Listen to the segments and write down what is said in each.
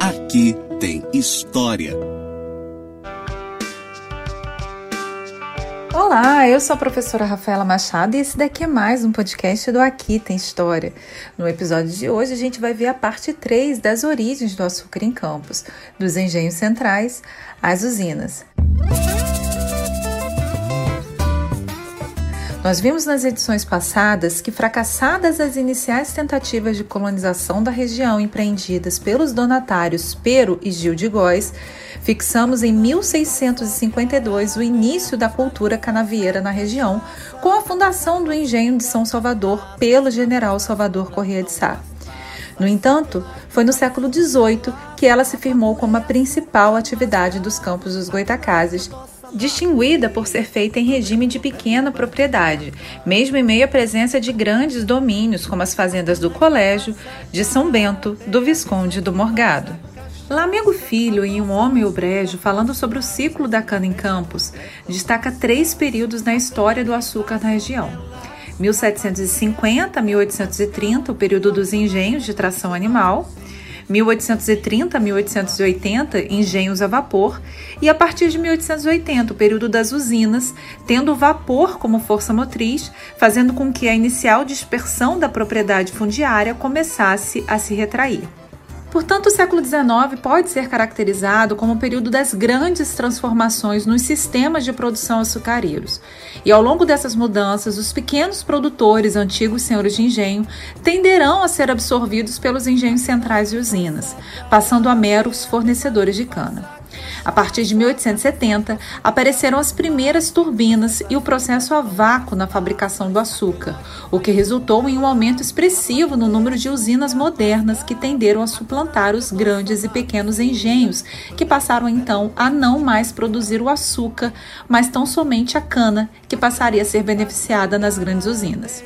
Aqui tem história. Olá, eu sou a professora Rafaela Machado e esse daqui é mais um podcast do Aqui Tem História. No episódio de hoje a gente vai ver a parte 3 das origens do açúcar em Campos, dos engenhos centrais às usinas. Nós vimos nas edições passadas que, fracassadas as iniciais tentativas de colonização da região empreendidas pelos donatários Pero e Gil de Góis, fixamos em 1652 o início da cultura canavieira na região, com a fundação do engenho de São Salvador pelo general Salvador Corrêa de Sá. No entanto, foi no século XVIII que ela se firmou como a principal atividade dos campos dos Goitacazes distinguida por ser feita em regime de pequena propriedade, mesmo em meio à presença de grandes domínios, como as fazendas do Colégio, de São Bento, do Visconde do Morgado. Lamego Filho, em Um Homem Brejo, falando sobre o ciclo da cana em Campos, destaca três períodos na história do açúcar na região. 1750 a 1830, o período dos engenhos de tração animal, 1830 a 1880, engenhos a vapor, e a partir de 1880, o período das usinas, tendo o vapor como força motriz, fazendo com que a inicial dispersão da propriedade fundiária começasse a se retrair. Portanto, o século XIX pode ser caracterizado como o período das grandes transformações nos sistemas de produção açucareiros. E ao longo dessas mudanças, os pequenos produtores, antigos senhores de engenho, tenderão a ser absorvidos pelos engenhos centrais e usinas, passando a meros fornecedores de cana. A partir de 1870, apareceram as primeiras turbinas e o processo a vácuo na fabricação do açúcar, o que resultou em um aumento expressivo no número de usinas modernas que tenderam a suplantar os grandes e pequenos engenhos, que passaram então a não mais produzir o açúcar, mas tão somente a cana, que passaria a ser beneficiada nas grandes usinas.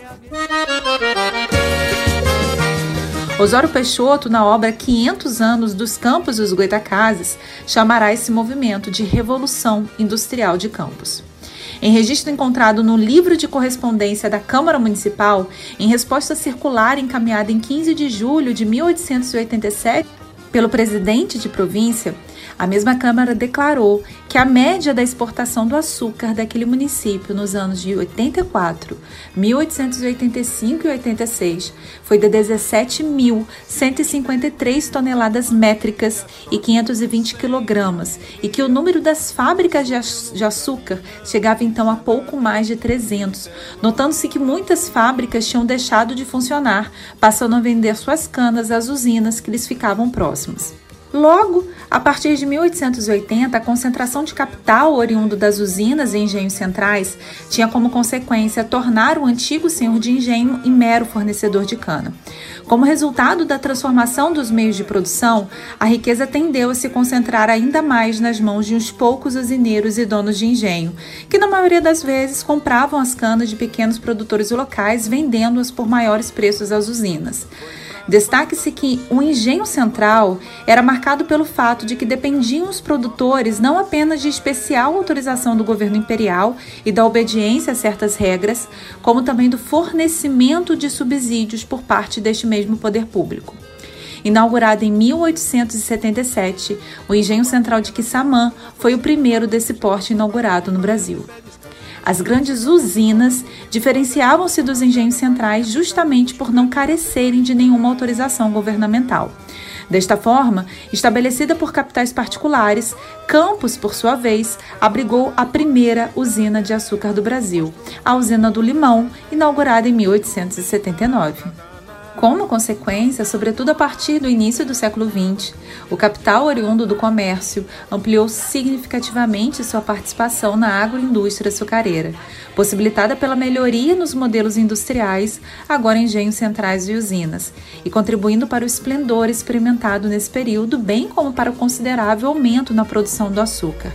Osório Peixoto, na obra 500 anos dos campos dos Goitacazes, chamará esse movimento de Revolução Industrial de Campos. Em registro encontrado no livro de correspondência da Câmara Municipal, em resposta circular encaminhada em 15 de julho de 1887 pelo presidente de província, a mesma Câmara declarou que a média da exportação do açúcar daquele município nos anos de 84, 1885 e 86 foi de 17.153 toneladas métricas e 520 quilogramas, e que o número das fábricas de açúcar chegava então a pouco mais de 300, notando-se que muitas fábricas tinham deixado de funcionar, passando a vender suas canas às usinas que lhes ficavam próximas. Logo, a partir de 1880, a concentração de capital oriundo das usinas e engenhos centrais tinha como consequência tornar o antigo senhor de engenho em mero fornecedor de cana. Como resultado da transformação dos meios de produção, a riqueza tendeu a se concentrar ainda mais nas mãos de uns poucos usineiros e donos de engenho, que na maioria das vezes compravam as canas de pequenos produtores locais, vendendo-as por maiores preços às usinas. Destaque-se que o engenho central era marcado pelo fato de que dependiam os produtores não apenas de especial autorização do governo imperial e da obediência a certas regras, como também do fornecimento de subsídios por parte deste mesmo poder público. Inaugurado em 1877, o Engenho Central de Quissamã foi o primeiro desse porte inaugurado no Brasil. As grandes usinas diferenciavam-se dos engenhos centrais justamente por não carecerem de nenhuma autorização governamental. Desta forma, estabelecida por capitais particulares, Campos, por sua vez, abrigou a primeira usina de açúcar do Brasil, a usina do Limão, inaugurada em 1879. Como consequência, sobretudo a partir do início do século XX, o capital oriundo do comércio ampliou significativamente sua participação na agroindústria açucareira, possibilitada pela melhoria nos modelos industriais, agora engenhos centrais e usinas, e contribuindo para o esplendor experimentado nesse período, bem como para o considerável aumento na produção do açúcar.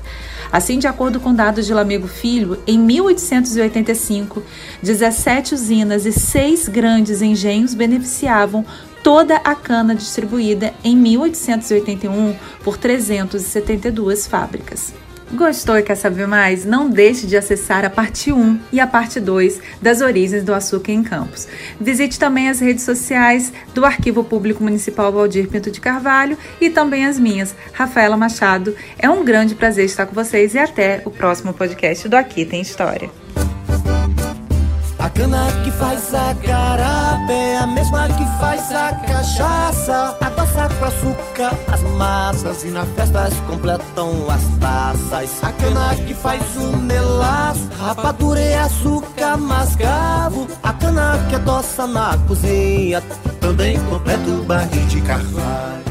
Assim, de acordo com dados de Lamego Filho, em 1885, 17 usinas e seis grandes engenhos beneficiavam toda a cana distribuída em 1881 por 372 fábricas. Gostou e quer saber mais? Não deixe de acessar a parte 1 e a parte 2 das origens do açúcar em Campos. Visite também as redes sociais do Arquivo Público Municipal Valdir Pinto de Carvalho e também as minhas, Rafaela Machado. É um grande prazer estar com vocês e até o próximo podcast do Aqui Tem História. A cana que faz a carapé, a mesma que faz a cachaça. Com açúcar as massas e na festa se completam as taças. A cana que faz o melaço, rapadura e açúcar mascavo. A cana que adoça na cozinha, também completa o barril de carvalho.